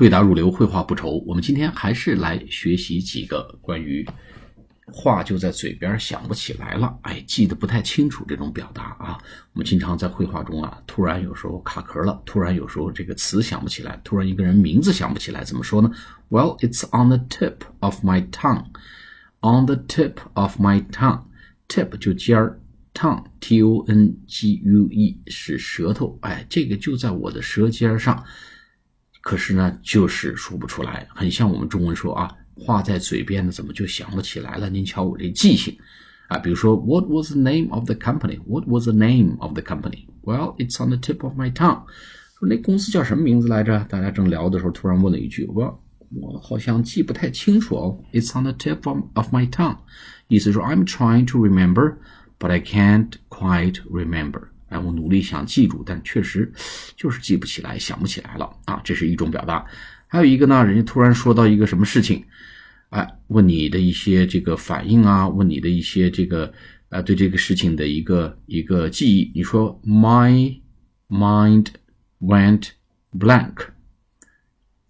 对答如流，绘画不愁。我们今天还是来学习几个关于话就在嘴边想不起来了，哎，记得不太清楚这种表达啊。我们经常在绘画中啊，突然有时候卡壳了，突然有时候这个词想不起来，突然一个人名字想不起来，怎么说呢？Well, it's on the tip of my tongue. On the tip of my tongue. Tip 就尖儿，tongue t o n g u e 是舌头，哎，这个就在我的舌尖上。可是呢，就是说不出来，很像我们中文说啊，话在嘴边的，怎么就想不起来了？您瞧我这记性啊！比如说，What was the name of the company? What was the name of the company? Well, it's on the tip of my tongue。说那公司叫什么名字来着？大家正聊的时候，突然问了一句，我我好像记不太清楚哦。It's on the tip of of my tongue，意思说 I'm trying to remember, but I can't quite remember。哎，我努力想记住，但确实就是记不起来，想不起来了啊！这是一种表达。还有一个呢，人家突然说到一个什么事情，哎，问你的一些这个反应啊，问你的一些这个啊，对这个事情的一个一个记忆。你说 My mind went blank，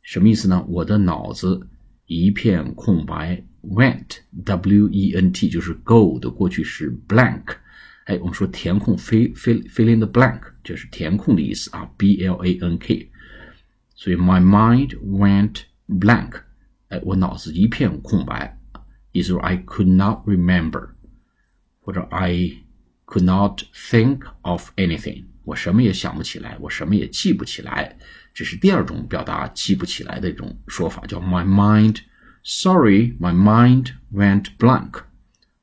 什么意思呢？我的脑子一片空白。Went w e n t 就是 go 的过去式 blank。哎，我们说填空，fill fill fill in the blank，就是填空的意思啊，b l a n k。所以 my mind went blank，哎，我脑子一片空白，意思说 I could not remember，或者 I could not think of anything，我什么也想不起来，我什么也记不起来。这是第二种表达记不起来的一种说法，叫 my mind。Sorry, my mind went blank.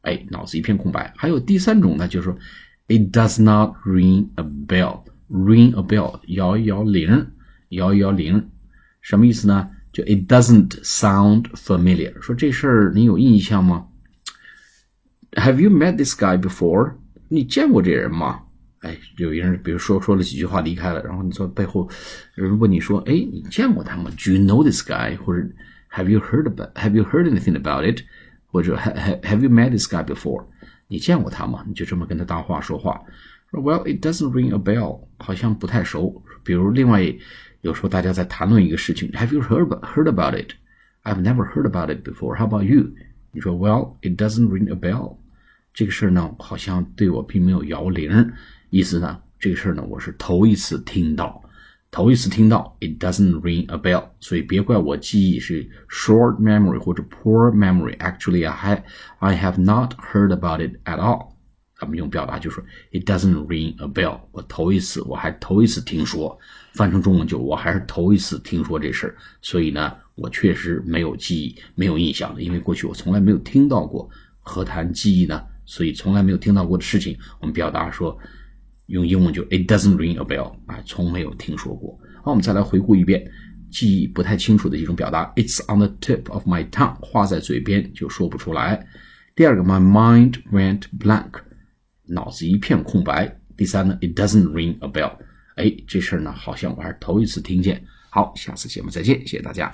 哎，脑子一片空白。还有第三种呢，就是说，it does not ring a bell。ring a bell，摇一摇铃，摇一摇铃，什么意思呢？就 it doesn't sound familiar。说这事儿你有印象吗？Have you met this guy before？你见过这人吗？哎，有一人，比如说说了几句话离开了，然后你说背后有人问你说，哎，你见过他吗？Do you know this guy？或者 Have you heard about？Have you heard anything about it？或者 Have Have you met this guy before？你见过他吗？你就这么跟他搭话说话。说 Well, it doesn't ring a bell，好像不太熟。比如另外有时候大家在谈论一个事情，Have you heard heard about it？I've never heard about it before. How about you？你说 Well, it doesn't ring a bell。这个事儿呢，好像对我并没有摇铃。意思呢，这个事儿呢，我是头一次听到。头一次听到，it doesn't ring a bell，所以别怪我记忆是 short memory 或者 poor memory。Actually, I have I have not heard about it at all。咱们用表达就是 it doesn't ring a bell。我头一次，我还头一次听说。翻成中文就我还是头一次听说这事儿，所以呢，我确实没有记忆，没有印象的，因为过去我从来没有听到过。何谈记忆呢？所以从来没有听到过的事情，我们表达说。用英文就 It doesn't ring a bell 啊，从没有听说过。好，我们再来回顾一遍，记忆不太清楚的一种表达。It's on the tip of my tongue，话在嘴边就说不出来。第二个，My mind went blank，脑子一片空白。第三呢，It doesn't ring a bell，哎，这事儿呢，好像我还是头一次听见。好，下次节目再见，谢谢大家。